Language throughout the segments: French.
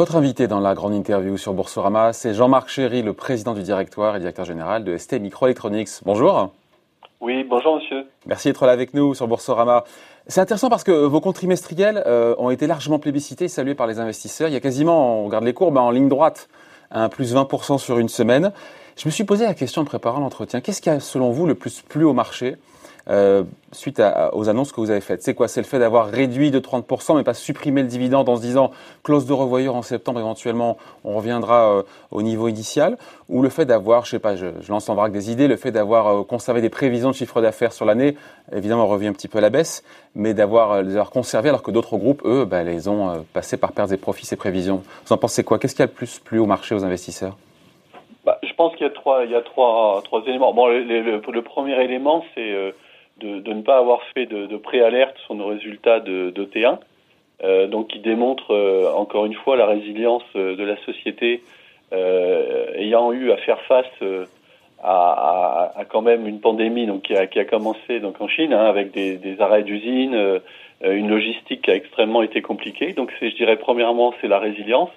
Votre invité dans la grande interview sur Boursorama, c'est Jean-Marc Chéry, le président du directoire et directeur général de ST Microelectronics. Bonjour. Oui, bonjour monsieur. Merci d'être là avec nous sur Boursorama. C'est intéressant parce que vos comptes trimestriels euh, ont été largement plébiscités et salués par les investisseurs. Il y a quasiment, on regarde les courbes, hein, en ligne droite, un plus 20% sur une semaine. Je me suis posé la question en préparant l'entretien. Qu'est-ce qui a, selon vous, le plus plu au marché? Euh, suite aux annonces que vous avez faites. C'est quoi? C'est le fait d'avoir réduit de 30%, mais pas supprimé le dividende en se disant clause de revoyure en septembre, éventuellement, on reviendra euh, au niveau initial? Ou le fait d'avoir, je sais pas, je, lance en vrac des idées, le fait d'avoir euh, conservé des prévisions de chiffre d'affaires sur l'année, évidemment, on revient un petit peu à la baisse, mais d'avoir les avoir conservé alors que d'autres groupes, eux, bah, les ont passés par pertes et profits, ces prévisions. Vous en pensez quoi? Qu'est-ce qui a le plus plu au marché aux investisseurs? Bah, Je pense qu'il y a trois, il y a trois, trois éléments. Bon, le premier élément, c'est de, ne pas avoir fait de, préalerte sur nos résultats de, T1, euh, donc qui démontre euh, encore une fois la résilience euh, de la société ayant eu à faire face à, quand même une pandémie donc qui a, commencé donc en Chine hein, avec des, arrêts d'usines, une logistique qui a extrêmement été compliquée. Donc je dirais premièrement c'est la résilience.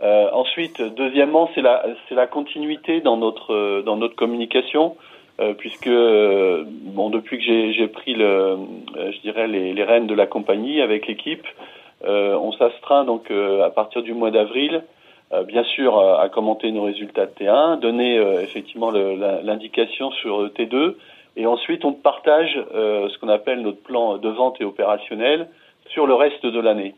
ensuite, deuxièmement, c'est la, la continuité dans notre, dans notre communication. Euh, puisque euh, bon depuis que j'ai pris le, euh, je dirais les, les, rênes de la compagnie avec l'équipe, on s'astreint donc à partir du mois d'avril, bien sûr à commenter nos résultats de T1, donner effectivement l'indication sur T2, et ensuite on partage ce qu'on appelle notre plan de vente et opérationnel sur le reste de l'année.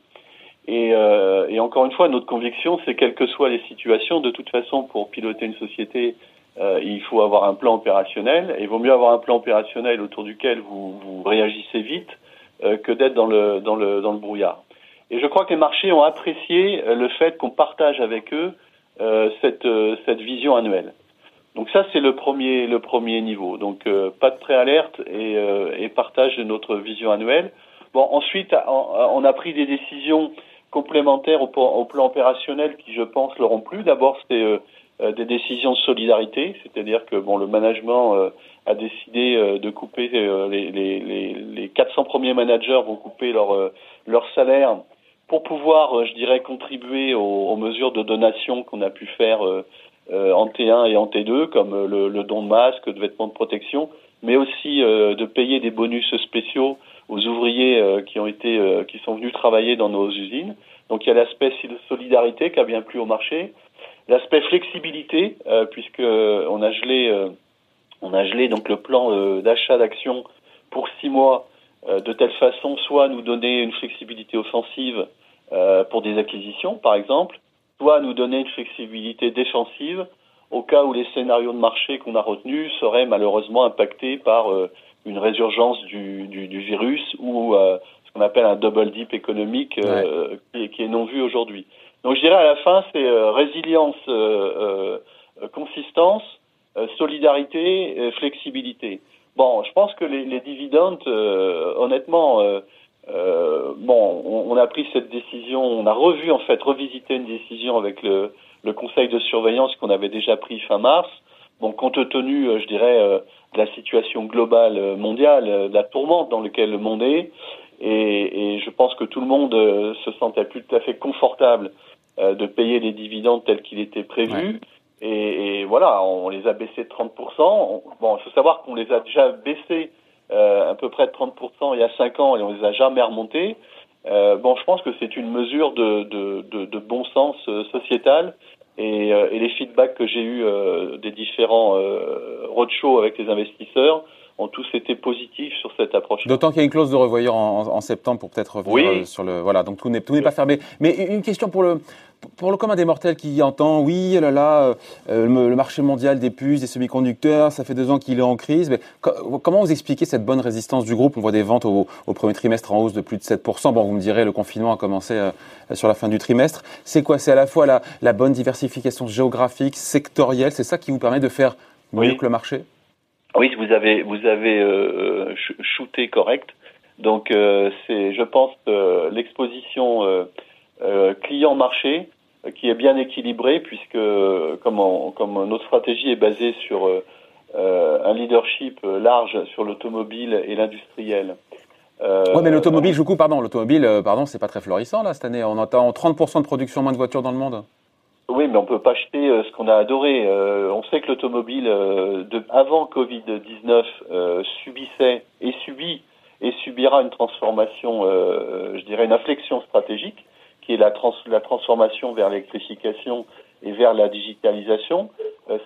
Et, et, encore une fois, notre conviction, c'est quelles que soient les situations, de toute façon, pour piloter une société euh, il faut avoir un plan opérationnel, et il vaut mieux avoir un plan opérationnel autour duquel vous, vous réagissez vite euh, que d'être dans le, dans, le, dans le brouillard. Et je crois que les marchés ont apprécié euh, le fait qu'on partage avec eux cette, cette vision annuelle. Donc ça, c'est le premier, le premier niveau. Donc pas de préalerte et, et partage de notre vision annuelle. Bon, ensuite, on, a pris des décisions complémentaires au, plan opérationnel qui, je pense, l'auront plu. D'abord, c'est euh, des décisions de solidarité, c'est-à-dire que bon, le management euh, a décidé euh, de couper les, les, les, 400 premiers managers vont couper leur leur salaire pour pouvoir, je dirais, contribuer aux, mesures de donation qu'on a pu faire en T1 et en T2, comme le, le, don de masques, de vêtements de protection, mais aussi de payer des bonus spéciaux aux ouvriers qui ont été, qui sont venus travailler dans nos usines. Donc il y a l'aspect solidarité qui a bien plu au marché. L'aspect flexibilité, euh, puisque euh, on a gelé, euh, on a gelé donc le plan d'achat d'actions pour six mois, de telle façon soit nous donner une flexibilité offensive pour des acquisitions, par exemple, soit nous donner une flexibilité défensive au cas où les scénarios de marché qu'on a retenus seraient malheureusement impactés par une résurgence du, du, du virus ou ce qu'on appelle un double dip économique qui, qui, est non vu aujourd'hui. Donc je dirais à la fin, c'est euh, résilience, euh, euh, consistance, solidarité, flexibilité. Bon, je pense que les, les dividendes, honnêtement, bon, on, a pris cette décision, on a revu en fait, revisité une décision avec le, le conseil de surveillance qu'on avait déjà pris fin mars. Bon, compte tenu, je dirais, de la situation globale mondiale, de la tourmente dans laquelle le monde est, et, et je pense que tout le monde se sentait plus tout à fait confortable euh, de payer les dividendes tels qu'il était prévu. Et, et, voilà, on les a baissés de 30%. bon, il faut savoir qu'on les a déjà baissés euh, à peu près de 30% il y a 5 ans et on les a jamais remontés. Euh, bon, je pense que c'est une mesure de, de, de, de bon sens euh, sociétal et, euh, et, les feedbacks que j'ai eus des différents roadshows avec les investisseurs ont tous été positifs sur cette approche. D'autant qu'il y a une clause de revoyure en, en septembre pour peut-être revenir oui. sur le voilà donc tout n'est pas fermé. Mais une question pour le pour le commun des mortels qui entend, oui, là là, euh, le, marché mondial des puces, des semi-conducteurs, ça fait deux ans qu'il est en crise. Mais comment vous expliquez cette bonne résistance du groupe? On voit des ventes au, au, premier trimestre en hausse de plus de 7%. Bon, vous me direz, le confinement a commencé euh, sur la fin du trimestre. C'est quoi? C'est à la fois la, la, bonne diversification géographique, sectorielle, c'est ça qui vous permet de faire mieux oui. que le marché? Oui, vous avez, vous avez euh, shooté correct. Donc, euh, c'est, je pense, euh, l'exposition client-marché qui est bien équilibré puisque comme, on, comme notre stratégie est basée sur un leadership large sur l'automobile et l'industriel, oui, mais l'automobile, je coupe, pardon, l'automobile, pardon, c'est pas très florissant là cette année. On entend 30% de production moins de voitures dans le monde. Oui, mais on peut pas acheter ce qu'on a adoré. on sait que l'automobile, avant Covid-19, subissait et subit et subira une transformation, je dirais une inflexion stratégique, qui est la, la transformation vers l'électrification et vers la digitalisation.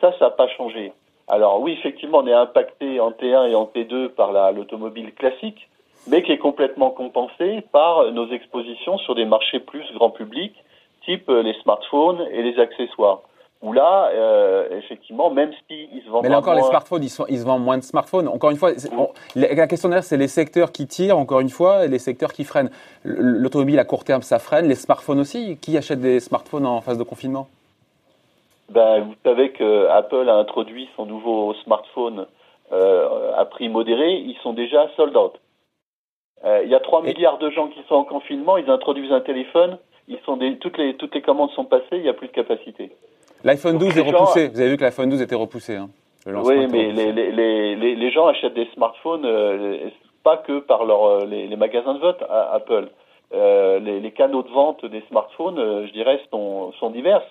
ça, ça n'a pas changé. Alors oui, effectivement, on est impacté en T1 et en T2 par l'automobile classique, mais qui est complètement compensé par nos expositions sur des marchés plus grand public, type les smartphones et les accessoires. Où là, euh, effectivement, même s'ils se vendent Mais là encore, les smartphones, ils, se vendent moins de smartphones. Encore une fois, la question derrière, c'est les secteurs qui tirent, encore une fois, et les secteurs qui freinent. L'automobile à court terme, ça freine. Les smartphones aussi. Qui achète des smartphones en phase de confinement? Ben, vous savez que Apple a introduit son nouveau smartphone euh, à prix modéré, ils sont déjà sold out. Euh, il y a 3 milliards de gens qui sont en confinement, ils introduisent un téléphone, ils sont des, toutes, les, toutes les commandes sont passées, il n'y a plus de capacité. L'iPhone 12 est repoussé, vous avez vu que l'iPhone 12 était repoussé. Hein, oui, mais les, les, les, les, gens achètent des smartphones euh, pas que par leur, euh, les, magasins de vote à Apple. Euh, les, canaux de vente des smartphones, euh, je dirais, sont, sont diverses.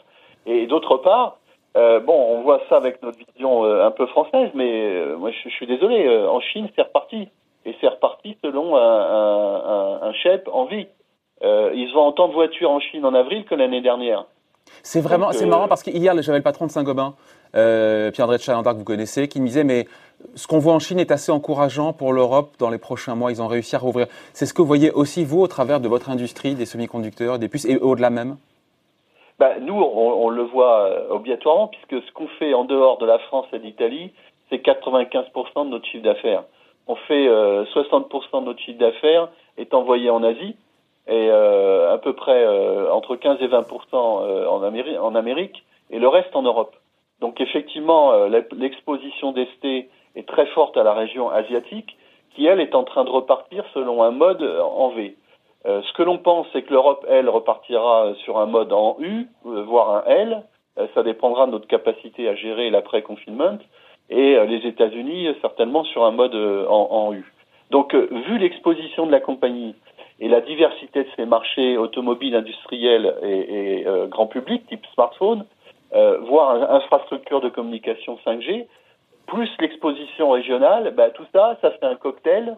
Et d'autre part, euh, bon, on voit ça avec notre vision euh, un peu française, mais euh, moi je, suis désolé, en Chine c'est reparti. Et c'est reparti selon un, un, un, chef en vie. Ils vendent autant de voitures en Chine en avril que l'année dernière. C'est vraiment, c'est marrant parce qu'hier j'avais le patron de Saint-Gobain, Pierre-André Chalandard que vous connaissez, qui me disait mais ce qu'on voit en Chine est assez encourageant pour l'Europe dans les prochains mois. Ils ont réussi à rouvrir. C'est ce que vous voyez aussi vous au travers de votre industrie des semi-conducteurs, des puces et au-delà même? Bah, Nous, on, le voit euh, obligatoirement, puisque ce qu'on fait en dehors de la France et d'Italie, c'est 95% de notre chiffre d'affaires. On fait 60% euh, de notre chiffre d'affaires est envoyé en Asie et euh, à peu près entre 15 et 20% en, Amérique, en Amérique et le reste en Europe. Donc effectivement, l'exposition d'Esté est très forte à la région asiatique qui, elle, est en train de repartir selon un mode en V. Euh, ce que l'on pense, c'est que l'Europe, elle, repartira sur un mode en U, euh, voire un L. Euh, ça dépendra de notre capacité à gérer l'après-confinement. Et les États-Unis, certainement, sur un mode en U. Donc, vu l'exposition de la compagnie et la diversité de ses marchés automobiles, industriels et, et grand public, type smartphone, voire infrastructure de communication 5G, plus l'exposition régionale, bah, tout ça, ça fait un cocktail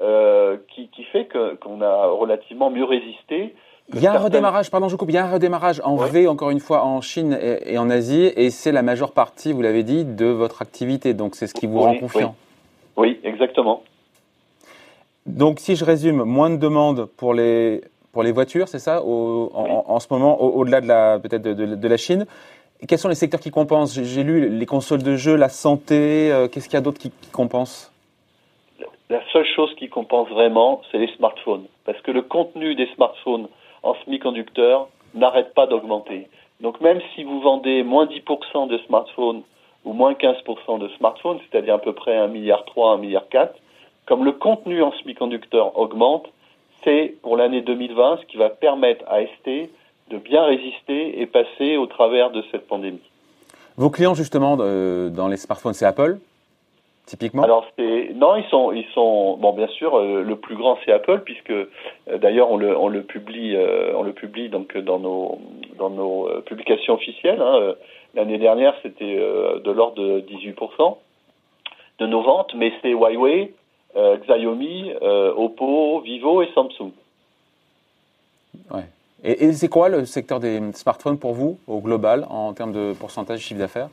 euh, qui, qui, fait qu'on a relativement mieux résisté. Il y a un redémarrage, pardon, je coupe, il y a un redémarrage en V, encore une fois, en Chine et, en Asie, et c'est la majeure partie, vous l'avez dit, de votre activité. Donc, c'est ce qui vous rend confiant. Oui. exactement. Donc, si je résume, moins de demandes pour les, pour les voitures, c'est ça, au, en, ce moment, au-delà de la, peut-être de, de, la Chine. quels sont les secteurs qui compensent? J'ai lu les consoles de jeux, la santé, euh, qu'est-ce qu'il y a d'autre qui, qui compense? La seule chose qui compense vraiment, c'est les smartphones. Parce que le contenu des smartphones en semi-conducteurs n'arrête pas d'augmenter. Donc même si vous vendez moins 10% de smartphones ou moins 15% de smartphones, c'est-à-dire à peu près 1,3 milliard, 1,4 milliard, comme le contenu en semi-conducteurs augmente, c'est pour l'année 2020 ce qui va permettre à ST de bien résister et passer au travers de cette pandémie. Vos clients justement dans les smartphones, c'est Apple typiquement? Alors c'est non, ils sont ils sont bon bien sûr euh, le plus grand c'est Apple puisque euh, d'ailleurs on le on le publie euh, on le publie donc dans nos dans nos publications officielles. Hein, L'année dernière c'était de l'ordre de 18% de nos ventes, mais c'est Huawei, Xiaomi, Oppo, Vivo et Samsung. Ouais. Et, et c'est quoi le secteur des smartphones pour vous au global en termes de pourcentage de chiffre d'affaires?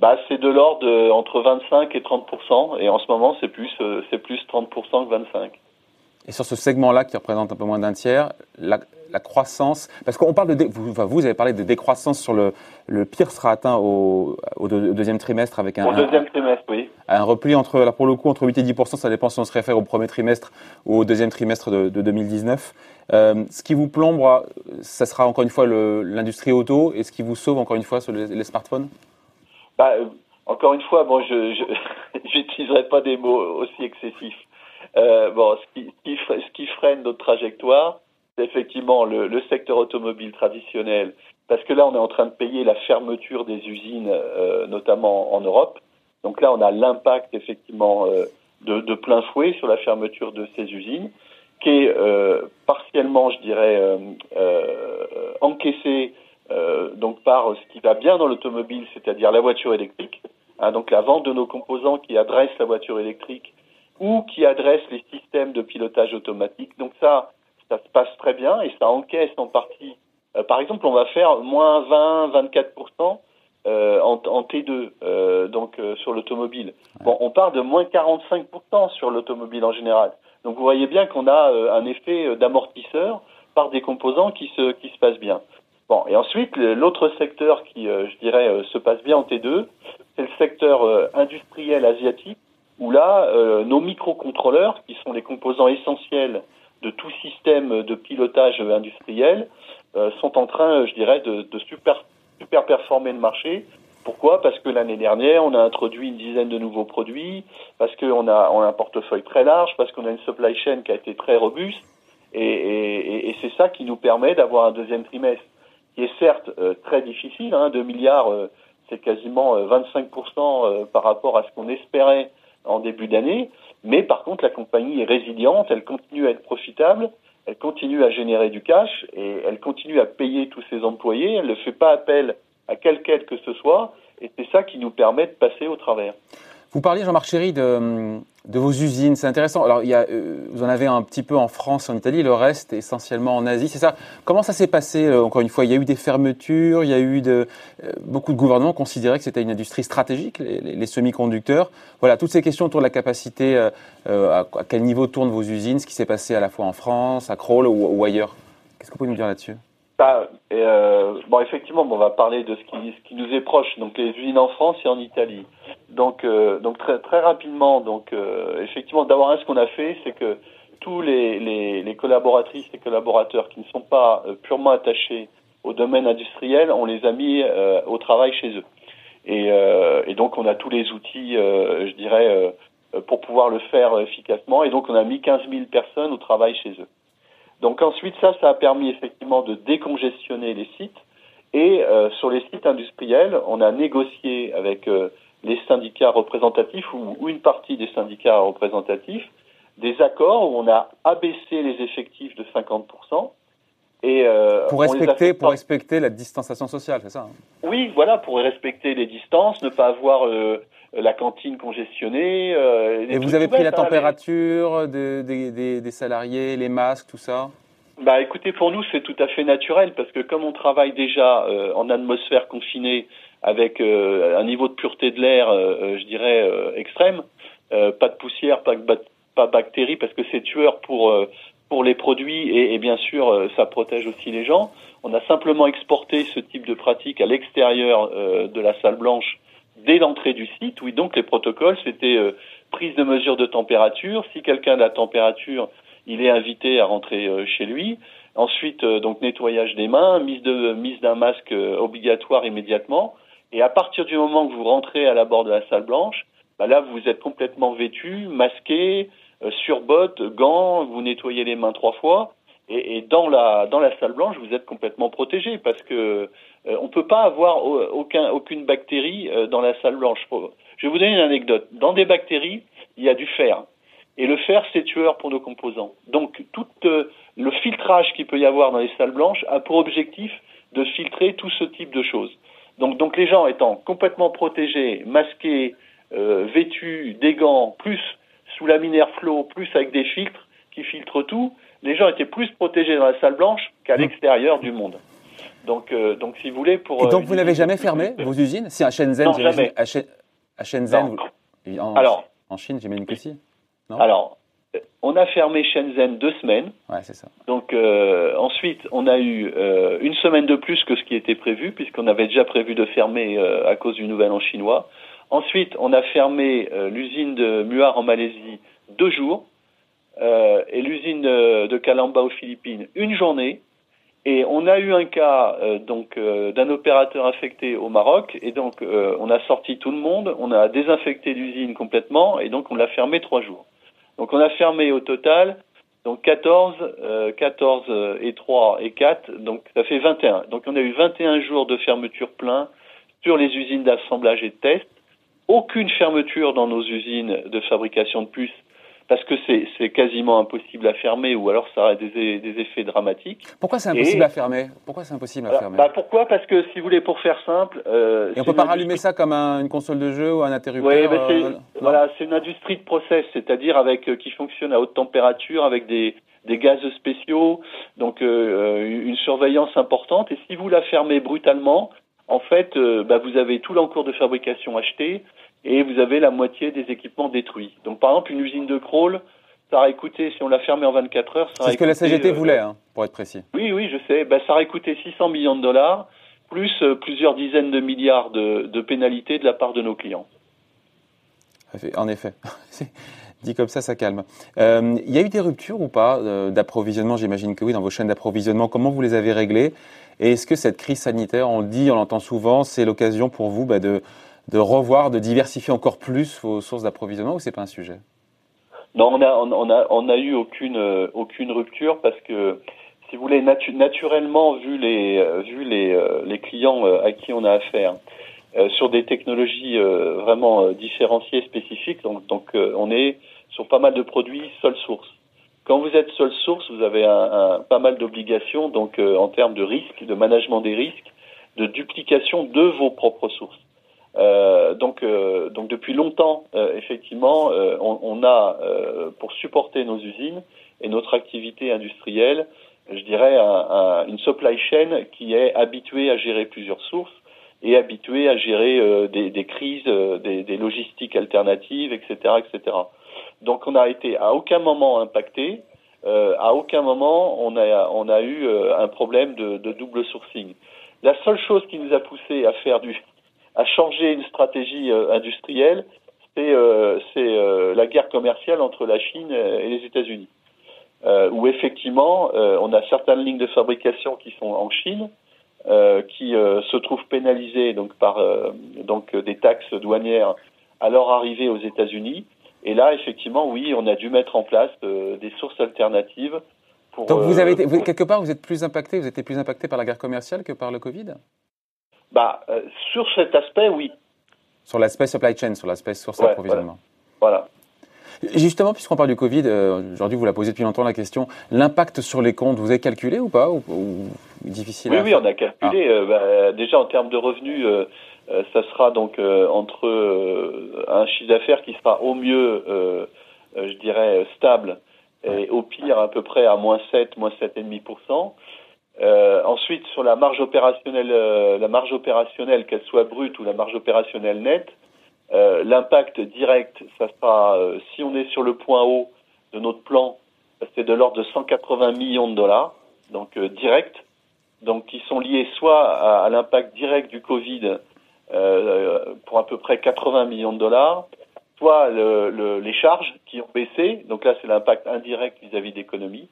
Bah, c'est de l'ordre entre 25 et 30 et en ce moment c'est plus euh, c'est plus 30% que 25. Et sur ce segment-là qui représente un peu moins d'un tiers, la, croissance, parce qu'on parle de, vous, vous avez parlé de décroissance sur le, le pire sera atteint au, au, deuxième trimestre avec un, au deuxième trimestre, oui. Un repli entre, pour le coup, entre 8 et 10% ça dépend si on se réfère au premier trimestre ou au deuxième trimestre de, 2019. Euh, ce qui vous plombe, ça sera encore une fois l'industrie auto, et ce qui vous sauve encore une fois sur les smartphones? Bah, euh, encore une fois, bon, je n'utiliserai pas des mots aussi excessifs. Euh, bon, ce qui, freine notre trajectoire, c'est effectivement le, secteur automobile traditionnel, parce que là, on est en train de payer la fermeture des usines, euh, notamment en Europe. Donc là, on a l'impact effectivement de, de, plein fouet sur la fermeture de ces usines, qui est euh, partiellement, je dirais, euh, euh, encaissée donc par ce qui va bien dans l'automobile, c'est-à-dire la voiture électrique. Hein, donc la vente de nos composants qui adressent la voiture électrique ou qui adressent les systèmes de pilotage automatique. Donc ça, ça se passe très bien et ça encaisse en partie. par exemple, on va faire moins 20, 24 euh, en, en, T2, euh, donc euh, sur l'automobile. Bon, on part de moins 45% sur l'automobile en général. Donc vous voyez bien qu'on a un effet d'amortisseur par des composants qui se, qui se passent bien. Bon, et ensuite, l'autre secteur qui, je dirais, se passe bien en T2, c'est le secteur industriel asiatique, où là, nos microcontrôleurs, qui sont les composants essentiels de tout système de pilotage industriel, sont en train, je dirais, de, de super super performer le marché. Pourquoi? Parce que l'année dernière, on a introduit une dizaine de nouveaux produits, parce qu'on a, on a un portefeuille très large, parce qu'on a une supply chain qui a été très robuste, et, et, et c'est ça qui nous permet d'avoir un deuxième trimestre qui est certes euh, très difficile, hein, 2 milliards, euh, c'est quasiment 25% euh, par rapport à ce qu'on espérait en début d'année, mais par contre la compagnie est résiliente, elle continue à être profitable, elle continue à générer du cash et elle continue à payer tous ses employés. Elle ne fait pas appel à quelque aide que ce soit. Et c'est ça qui nous permet de passer au travers. Vous parliez, Jean-Marc Chéry, de, de, vos usines. C'est intéressant. Alors, il y a, euh, vous en avez un petit peu en France, en Italie, le reste essentiellement en Asie. C'est ça? Comment ça s'est passé euh, Encore une fois, il y a eu des fermetures, il y a eu de, euh, beaucoup de gouvernements considéraient que c'était une industrie stratégique, les, les, semi-conducteurs. Voilà, toutes ces questions autour de la capacité, à, quel niveau tournent vos usines, ce qui s'est passé à la fois en France, à ou, ou ailleurs? Qu'est-ce que vous pouvez nous dire là-dessus? Euh, bon, effectivement, on va parler de ce qui, nous est proche, donc les usines en France et en Italie. Donc, euh, très, rapidement, donc euh, effectivement, d'abord, ce qu'on a fait, c'est que tous les, collaboratrices et collaborateurs qui ne sont pas purement attachés au domaine industriel, on les a mis au travail chez eux. Et, donc, on a tous les outils, je dirais, pour pouvoir le faire efficacement. Et donc, on a mis 15 000 personnes au travail chez eux. Donc ensuite, ça, ça a permis effectivement de décongestionner les sites. Et euh, sur les sites industriels, on a négocié avec euh, les syndicats représentatifs ou, ou, une partie des syndicats représentatifs des accords où on a abaissé les effectifs de 50%. Et, euh, pour, respecter, pour respecter la distanciation sociale, c'est ça hein? Oui, voilà, pour respecter les distances, ne pas avoir la cantine congestionnée. Euh, et vous avez pris la température des, des, des, salariés, les masques, tout ça? Bah écoutez, pour nous c'est tout à fait naturel parce que comme on travaille déjà euh, en atmosphère confinée avec euh, un niveau de pureté de l'air, je dirais extrême, pas de poussière, pas de pas bactéries parce que c'est tueur pour pour les produits et, et bien sûr ça protège aussi les gens. On a simplement exporté ce type de pratique à l'extérieur de la salle blanche dès l'entrée du site. Oui, donc les protocoles, c'était euh, prise de mesure de température. Si quelqu'un a la température, il est invité à rentrer euh, chez lui. Ensuite, euh, donc nettoyage des mains, mise de mise d'un masque obligatoire immédiatement. Et à partir du moment que vous rentrez à la bord de la salle blanche, bah là, vous êtes complètement vêtu, masqué, sur bottes, gants, vous nettoyez les mains trois fois. Et, et, dans la dans la salle blanche, vous êtes complètement protégé parce que euh, on peut pas avoir aucun aucune bactérie euh, dans la salle blanche. Je vais vous donner une anecdote. Dans des bactéries, il y a du fer. Et le fer, c'est tueur pour nos composants. Donc, tout euh, le filtrage qu'il peut y avoir dans les salles blanches a pour objectif de filtrer tout ce type de choses. Donc, donc les gens étant complètement protégés, masqués, euh, vêtus, des gants, plus sous laminaire flow, plus avec des filtres qui filtrent tout, les gens étaient plus protégés dans la salle blanche qu'à mmh. l'extérieur du monde. Donc, euh, donc, si vous voulez, pour. Et donc, vous n'avez jamais fermé vos usines? Si à Shenzhen, non, jamais. À, Shenzhen, en, alors, en Chine, j'imagine que si. Non? Alors, on a fermé Shenzhen deux semaines. Ouais, c'est ça. Donc, euh, ensuite, on a eu euh, une semaine de plus que ce qui était prévu, puisqu'on avait déjà prévu de fermer euh, à cause du nouvel an chinois. Ensuite, on a fermé euh, l'usine de Muar en Malaisie deux jours euh, et l'usine de, de Calamba aux Philippines une journée. Et on a eu un cas euh, donc euh, d'un opérateur affecté au Maroc, et donc euh, on a sorti tout le monde, on a désinfecté l'usine complètement, et donc on l'a fermé trois jours. Donc on a fermé au total donc 14, 14 et 3 et 4, donc ça fait 21. Donc on a eu 21 jours de fermeture plein sur les usines d'assemblage et de test aucune fermeture dans nos usines de fabrication de puces parce que c'est quasiment impossible à fermer ou alors ça aurait des, des effets dramatiques. Pourquoi c'est impossible à fermer? Pourquoi c'est impossible à fermer? Bah Pourquoi? Parce que si vous voulez, pour faire simple, euh, et on peut pas rallumer ça comme une console de jeu ou un interrupteur. Oui, euh, voilà, c'est une industrie de process, c'est-à-dire avec euh, qui fonctionne à haute température, avec des des gaz spéciaux, donc euh, une surveillance importante. Et si vous la fermez brutalement, en fait, bah, vous avez tout l'encours de fabrication acheté, et vous avez la moitié des équipements détruits. Donc par exemple, une usine de crawl, ça aurait coûté, si on l'a fermée en 24 heures, ça C'est ce que la CGT euh, voulait, hein, pour être précis. Oui, oui, je sais. Ben, ça aurait coûté 600 millions de dollars, plus euh, plusieurs dizaines de milliards de, de, pénalités de la part de nos clients. En effet. Dit comme ça, ça calme. Euh, il y a eu des ruptures ou pas d'approvisionnement? J'imagine que oui, dans vos chaînes d'approvisionnement. Comment vous les avez réglées? Et est-ce que cette crise sanitaire, on le dit, on l'entend souvent, c'est l'occasion pour vous bah, de de revoir, de diversifier encore plus vos sources d'approvisionnement ou c'est pas un sujet? Non, on a, on a, on a eu aucune, euh, aucune rupture parce que, si vous voulez, naturellement, vu les, euh, vu les, euh, les clients à qui on a affaire, sur des technologies vraiment différenciées, spécifiques, donc, on est sur pas mal de produits seule source. Quand vous êtes seule source, vous avez un, pas mal d'obligations, donc en termes de risques, de management des risques, de duplication de vos propres sources. Euh, donc, euh, donc depuis longtemps, euh, effectivement, on, on, a pour supporter nos usines et notre activité industrielle, je dirais un, une supply chain qui est habituée à gérer plusieurs sources et habituée à gérer des, des, crises, des, des, logistiques alternatives, etc., etc. Donc, on n'a été à aucun moment impacté. à aucun moment on a, on a eu un problème de, de double sourcing. La seule chose qui nous a poussé à faire du, à changer une stratégie euh, industrielle, c'est euh, euh, la guerre commerciale entre la Chine et les États-Unis, où effectivement on a certaines lignes de fabrication qui sont en Chine, qui se trouvent pénalisées donc par donc des taxes douanières à leur arrivée aux États-Unis. Et là, effectivement, oui, on a dû mettre en place des sources alternatives. Pour, Donc vous avez été, quelque part, vous êtes plus impacté, vous êtes plus impacté par la guerre commerciale que par le Covid? Bah, euh, sur cet aspect, oui. Sur l'aspect supply chain, sur l'aspect source d'approvisionnement. Voilà. Justement, puisqu'on parle du Covid, euh, aujourd'hui vous la posez depuis longtemps la question, l'impact sur les comptes, vous avez calculé ou pas ou, difficile Oui, oui, on a calculé. Ah. Euh, bah, déjà en termes de revenus, ça sera donc entre un chiffre d'affaires qui sera au mieux, je dirais, stable, et au pire à peu près à moins 7, moins 7,5%. Euh, ensuite, sur la marge opérationnelle, euh, la marge opérationnelle, qu'elle soit brute ou la marge opérationnelle nette, euh, l'impact direct, ça sera, euh, si on est sur le point haut de notre plan, c'est de l'ordre de 180 millions de dollars, donc direct, donc qui sont liés soit à, l'impact direct du Covid pour à peu près 80 millions de dollars, soit le, le, les charges qui ont baissé, donc là c'est l'impact indirect vis-à-vis d'économie,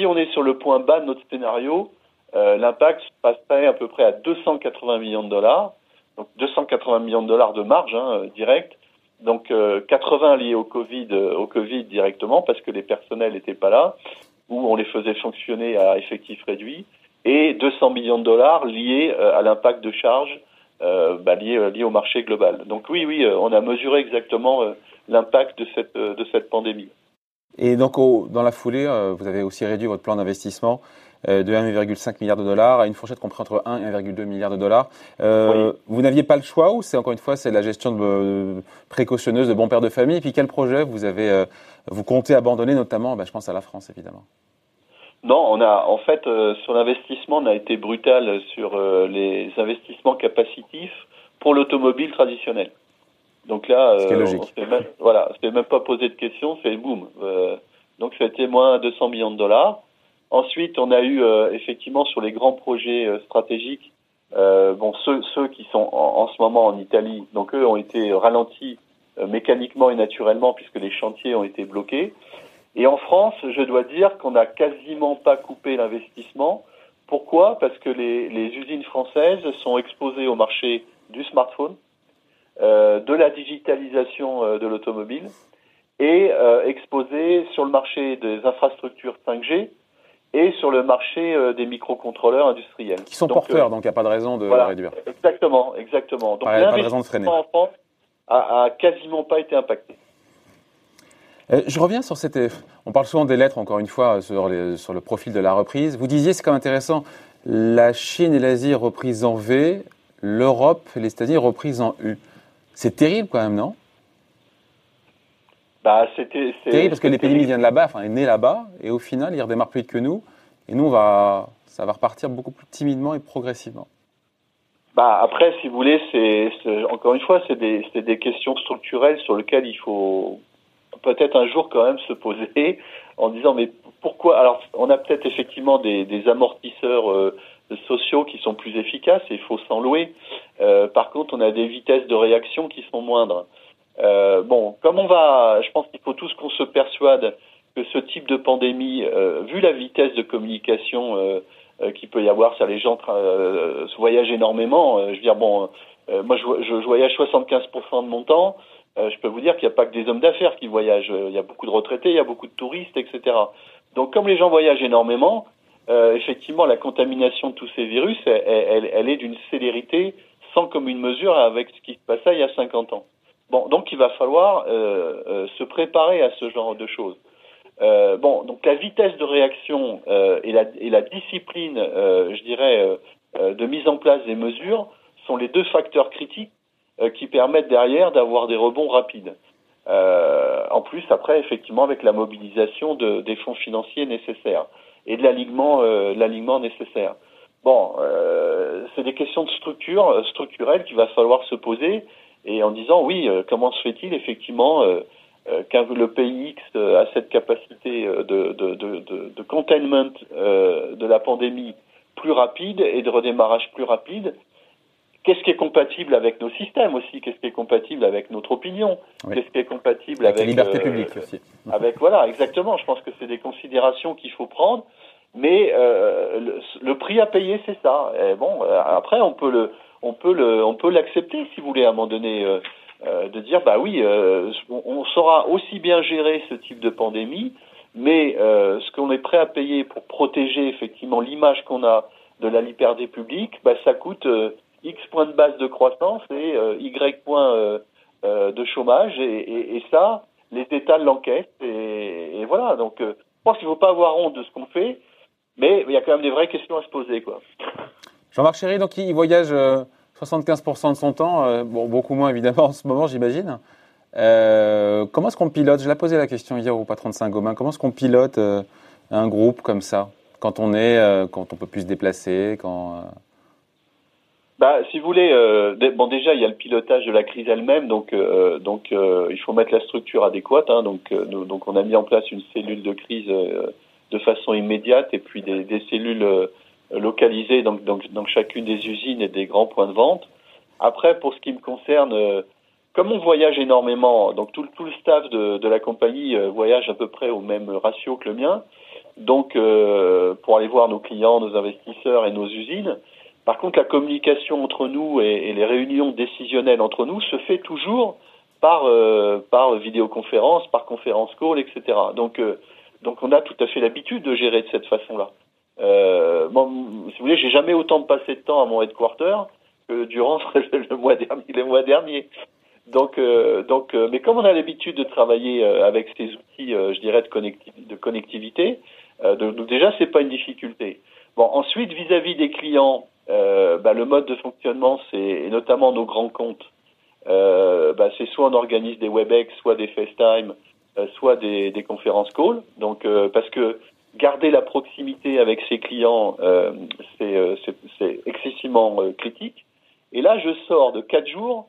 si on est sur le point bas de notre scénario, euh, l'impact passerait à peu près à 280 millions de dollars, donc 280 millions de dollars de marge hein, direct, donc 80 euh, liés au Covid, euh, au Covid directement parce que les personnels n'étaient pas là, ou on les faisait fonctionner à effectif réduit, et 200 millions de dollars liés à l'impact de charge bah, au marché global. Donc oui, oui, on a mesuré exactement l'impact de cette pandémie. Et donc, dans la foulée, euh, vous avez aussi réduit votre plan d'investissement euh, de 1,5 milliard de dollars à une fourchette comprise entre 1 et 1,2 milliard de dollars. Euh, vous n'aviez pas le choix ou c'est encore une fois c'est la gestion de, précautionneuse de bon père de famille? Et puis quel projet vous avez vous comptez abandonner notamment bah, Je pense à la France évidemment. Non, on a en fait sur l'investissement, on a été brutal sur les investissements capacitifs pour l'automobile traditionnelle. Donc là, euh, on même, voilà, s'est même pas posé de questions, c'est boum. Euh, donc c'était moins 200 millions de dollars. Ensuite, on a eu euh, effectivement sur les grands projets euh, stratégiques, bon ceux, ceux qui sont en, en, ce moment en Italie, donc eux ont été ralentis mécaniquement et naturellement puisque les chantiers ont été bloqués. Et en France, je dois dire qu'on n'a quasiment pas coupé l'investissement. Pourquoi? Parce que les, les usines françaises sont exposées au marché du smartphone euh, de la digitalisation euh, de l'automobile et euh, exposé sur le marché des infrastructures 5G et sur le marché des microcontrôleurs industriels. Qui sont porteurs, donc il n'y a pas de raison de réduire. Exactement, exactement. Donc pas de raison de freiner. En France a, quasiment pas été impacté. je reviens sur cette. On parle souvent des lettres, encore une fois, sur, sur le profil de la reprise. Vous disiez, c'est quand même intéressant, la Chine et l'Asie reprises en V, l'Europe et les États-Unis reprises en U. C'est terrible quand même, non? Bah, c'était terrible parce que l'épidémie vient de là-bas, enfin, est née là-bas, et au final, il redémarre plus vite que nous. Et nous, on va, ça va repartir beaucoup plus timidement et progressivement. Bah après, si vous voulez, c'est encore une fois, c'est des, des questions structurelles sur lesquelles il faut peut-être un jour quand même se poser en disant mais pourquoi? Alors, on a peut-être effectivement des, des amortisseurs euh, sociaux qui sont plus efficaces et il faut s'en louer. Euh, par contre, on a des vitesses de réaction qui sont moindres. Euh, bon, comme on va, je pense qu'il faut tous qu'on se persuade que ce type de pandémie, euh, vu la vitesse de communication qu'il peut y avoir, ça les gens voyagent énormément. je veux dire, bon, moi je, je, voyage 75% de mon temps. je peux vous dire qu'il n'y a pas que des hommes d'affaires qui voyagent. Il y a beaucoup de retraités, il y a beaucoup de touristes, etc. Donc, comme les gens voyagent énormément, effectivement, la contamination de tous ces virus, elle, est d'une célérité sans commune mesure avec ce qui se passait il y a 50 ans. Bon, donc il va falloir euh, euh, se préparer à ce genre de choses. Euh, bon, donc la vitesse de réaction euh, et, la, et, la, discipline, euh, je dirais, euh, de mise en place des mesures sont les deux facteurs critiques qui permettent derrière d'avoir des rebonds rapides. en plus, après, effectivement, avec la mobilisation de, des fonds financiers nécessaires et de l'alignement, l'alignement nécessaire. Bon, c'est des questions de structure structurelles qu'il va falloir se poser et en disant oui, euh, comment se fait-il effectivement euh, euh, qu'un le pays X a cette capacité de, de, de, de containment de la pandémie plus rapide et de redémarrage plus rapide Qu'est-ce qui est compatible avec nos systèmes aussi Qu'est-ce qui est compatible avec notre opinion Qu'est-ce qui est compatible avec, la liberté publique aussi Avec voilà, exactement. Je pense que c'est des considérations qu'il faut prendre, mais euh, le, le, prix à payer, c'est ça. Et bon, après, on peut le, on peut le, on peut l'accepter si vous voulez à un moment donné euh, euh, de dire bah oui, euh, on, saura aussi bien gérer ce type de pandémie, mais ce qu'on est prêt à payer pour protéger effectivement l'image qu'on a de la liberté publique, bah ça coûte X points de base de croissance et Y points de chômage et, et, ça, les États l'enquêtent et, et, voilà. Donc, je pense qu'il ne faut pas avoir honte de ce qu'on fait, mais il y a quand même des vraies questions à se poser. Jean-Marc Chéry, donc il voyage 75% euh, de son temps, euh, bon, beaucoup moins évidemment en ce moment, j'imagine. Euh, comment est-ce qu'on pilote? Je l'ai posé la question hier au patron de Saint-Gobain. Comment est-ce qu'on pilote un groupe comme ça? Quand on est, quand on peut plus se déplacer, quand bah, si vous voulez, bon déjà il y a le pilotage de la crise elle-même, donc donc il faut mettre la structure adéquate. Hein, donc donc on a mis en place une cellule de crise de façon immédiate et puis des, des cellules localisés dans, dans, dans, chacune des usines et des grands points de vente. Après, pour ce qui me concerne, euh, comme on voyage énormément, donc tout, tout le staff de, de, la compagnie euh, voyage à peu près au même ratio que le mien, donc euh, pour aller voir nos clients, nos investisseurs et nos usines. Par contre, la communication entre nous et, les réunions décisionnelles entre nous se fait toujours par par vidéoconférence, par conférence call, etc. Donc donc on a tout à fait l'habitude de gérer de cette façon-là. Euh, si vous voulez, j'ai jamais autant passé de temps à mon headquarter que durant le mois dernier, les mois derniers. Donc, euh, donc, euh, mais comme on a l'habitude de travailler euh, avec ces outils, je dirais de, connecti de connectivité, donc déjà c'est pas une difficulté. Bon, ensuite vis-à-vis des clients, bah, le mode de fonctionnement, c'est notamment nos grands comptes, bah, c'est soit on organise des WebEx, soit des FaceTime, soit des, conférences call. Donc, parce que garder la proximité avec ses clients, euh, euh c'est excessivement euh, critique. Et là, je sors de quatre jours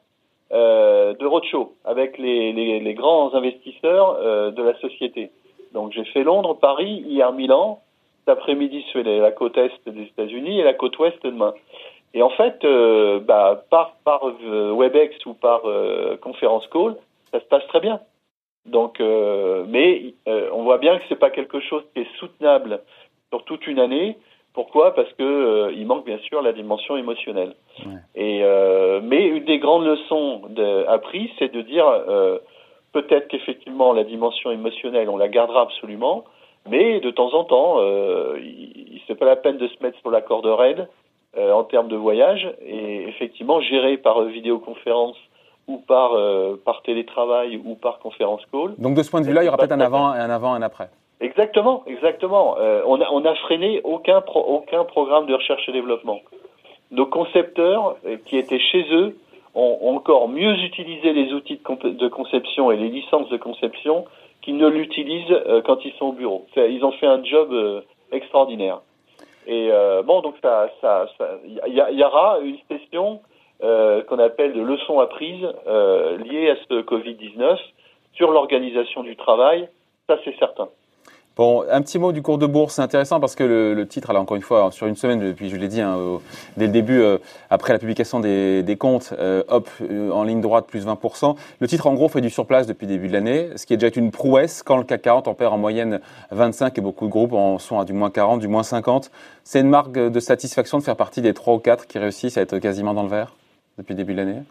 euh, de roadshow avec les, grands investisseurs euh, de la société. Donc j'ai fait Londres, Paris, hier Milan. Cet après-midi, fais la côte est des États-Unis et la côte ouest demain. Et en fait, bah, par, par WebEx ou par conférence call, ça se passe très bien. Donc, euh, mais euh, on voit bien que c'est pas quelque chose qui est soutenable sur toute une année. Pourquoi? Parce que euh, il manque bien sûr la dimension émotionnelle. Ouais. Et mais une des grandes leçons de, apprises, c'est de dire peut-être qu'effectivement la dimension émotionnelle, on la gardera absolument, mais de temps en temps, euh, c'est pas la peine de se mettre sur la corde raide en termes de voyage. Et effectivement, gérer par vidéoconférence ou par, par télétravail ou par conférence call. Donc de ce point de vue-là, il y aura peut-être un avant, un avant, un après. Exactement, exactement. on, a, on a freiné aucun, aucun programme de recherche et développement. Nos concepteurs qui étaient chez eux ont, encore mieux utilisé les outils de, conception et les licences de conception qu'ils ne l'utilisent quand ils sont au bureau. Ils ont fait un job extraordinaire. Et euh, bon, donc ça, ça, il y, aura une session euh, qu'on appelle de leçons apprises euh, liées à ce Covid-19 sur l'organisation du travail. Ça, c'est certain. Bon, un petit mot du cours de bourse, c'est intéressant parce que le, titre, alors encore une fois, sur une semaine, depuis je l'ai dit hein, dès le début, euh, après la publication des, comptes, euh, hop, euh, en ligne droite, plus 20%. Le titre, en gros, fait du surplace depuis le début de l'année, ce qui est déjà une prouesse quand le CAC 40 en perd en moyenne 25 et beaucoup de groupes en sont à du moins 40, du moins 50. C'est une marque de satisfaction de faire partie des 3 ou 4 qui réussissent à être quasiment dans le vert depuis le début de l'année?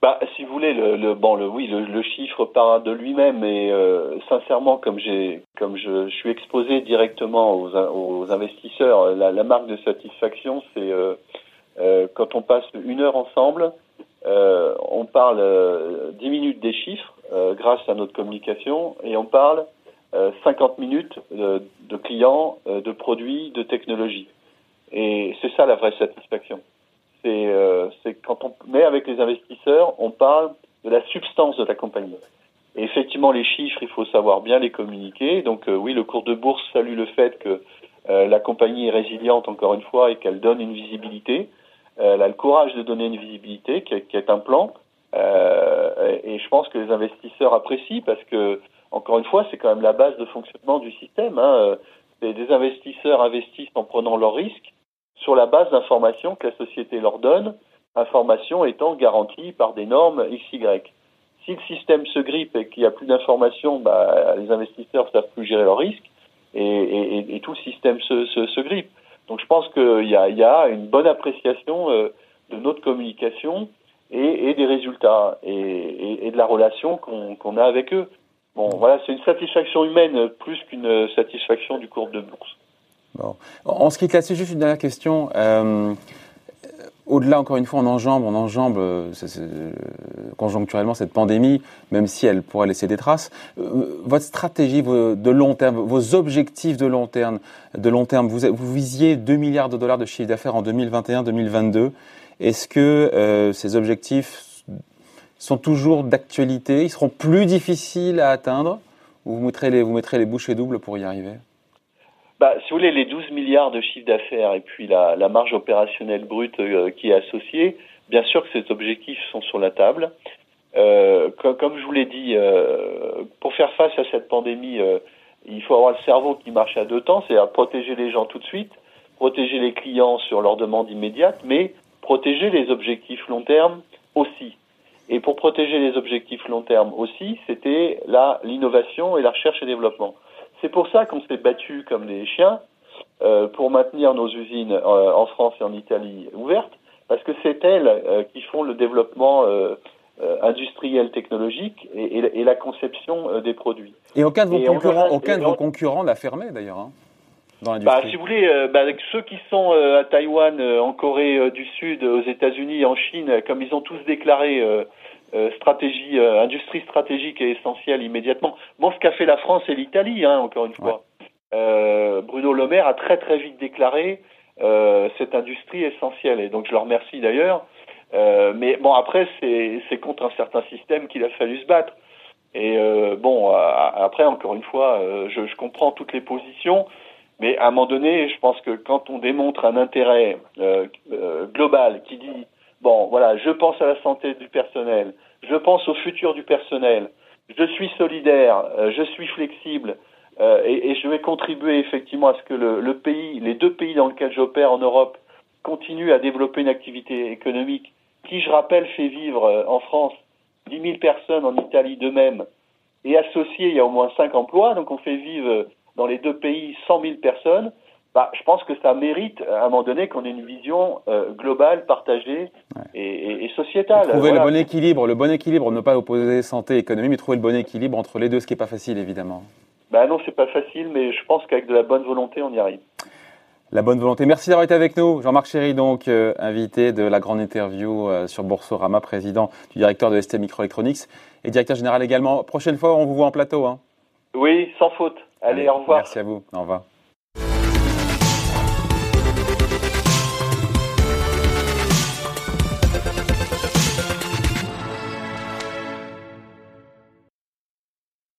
Bah, si vous voulez, le, le bon, le oui, le, le, chiffre part de lui-même, et euh, sincèrement, comme j'ai, comme je, suis exposé directement aux, aux investisseurs, la, la, marque de satisfaction, c'est euh, euh, quand on passe une heure ensemble, euh, on parle euh, dix minutes des chiffres grâce à notre communication, et on parle 50 minutes de, de clients, de produits, de technologie. Et c'est ça la vraie satisfaction c'est euh, quand on met avec les investisseurs, on parle de la substance de la compagnie. Et effectivement, les chiffres, il faut savoir bien les communiquer. Donc euh, oui, le cours de bourse salue le fait que euh, la compagnie est résiliente, encore une fois, et qu'elle donne une visibilité. elle a le courage de donner une visibilité, qui est, qui est un plan. et je pense que les investisseurs apprécient parce que, encore une fois, c'est quand même la base de fonctionnement du système. Hein. Des investisseurs investissent en prenant leurs risques sur la base d'informations que la société leur donne, informations étant garanties par des normes XY. Si le système se grippe et qu'il n'y a plus d'informations, bah, les investisseurs ne savent plus gérer leurs risques et, tout le système se, grippe. Donc je pense qu'il y a, une bonne appréciation euh, de notre communication et, et des résultats et, de la relation qu'on a avec eux. Bon, voilà, c'est une satisfaction humaine plus qu'une satisfaction du cours de bourse. Bon. On se quitte là-dessus, juste une dernière question. Euh, au-delà, encore une fois, on enjambe, on enjambe euh, conjoncturellement cette pandémie, même si elle pourrait laisser des traces. Euh, votre stratégie de long terme, vos objectifs de long terme, de long terme, vous, vous visiez 2 milliards de dollars de chiffre d'affaires en 2021-2022. Est-ce que ces objectifs sont toujours d'actualité? Ils seront plus difficiles à atteindre? Ou vous mettrez les, vous mettrez les bouchées doubles pour y arriver? Bah, si vous voulez, les 12 milliards de chiffre d'affaires et puis la, marge opérationnelle brute euh, qui est associée, bien sûr que ces objectifs sont sur la table. Euh, comme, je vous l'ai dit, euh, pour faire face à cette pandémie, il faut avoir le cerveau qui marche à deux temps, c'est-à-dire protéger les gens tout de suite, protéger les clients sur leurs demandes immédiates, mais protéger les objectifs long terme aussi. Et pour protéger les objectifs long terme aussi, c'était là l'innovation et la recherche et développement. C'est pour ça qu'on s'est battu comme des chiens euh, pour maintenir nos usines euh, en France et en Italie ouvertes, parce que c'est elles euh, qui font le développement industriel technologique et, et, et la conception des produits. Et aucun de vos concurrents, aucun de vos concurrents n'a fermé d'ailleurs. Hein, dans bah, si vous voulez, bah, avec ceux qui sont à Taïwan, en Corée du Sud, aux États-Unis, en Chine, comme ils ont tous déclaré euh, stratégie, euh, industrie stratégique et essentielle immédiatement. Bon, ce qu'a fait la France et l'Italie, hein, encore une fois. Euh, Bruno Le Maire a très très vite déclaré euh, cette industrie essentielle, et donc je le remercie d'ailleurs. mais bon, après, c'est contre un certain système qu'il a fallu se battre. Et bon, après, encore une fois, je, je, comprends toutes les positions, mais à un moment donné, je pense que quand on démontre un intérêt global qui dit Bon, voilà, je pense à la santé du personnel, je pense au futur du personnel, je suis solidaire, euh, je suis flexible euh, et, je vais contribuer effectivement à ce que le, le pays, les deux pays dans lesquels j'opère en Europe, continuent à développer une activité économique qui, je rappelle, fait vivre euh, en France 10 000 personnes, en Italie de même, et associé, il y a au moins 5 emplois, donc on fait vivre dans les deux pays 100 000 personnes. Bah, je pense que ça mérite à un moment donné qu'on ait une vision euh, globale, partagée et, et, et, sociétale. Trouver le bon équilibre, le bon équilibre, ne pas opposer santé et économie, mais trouver le bon équilibre entre les deux, ce qui n'est pas facile évidemment. Bah non, c'est pas facile, mais je pense qu'avec de la bonne volonté, on y arrive. La bonne volonté. Merci d'avoir été avec nous. Jean-Marc Chéry, donc, euh, invité de la grande interview euh, sur Boursorama, président du directeur de ST Microelectronics et directeur général également. Prochaine fois, on vous voit en plateau. Hein. Oui, sans faute. Allez, au revoir. Merci à vous. Au revoir.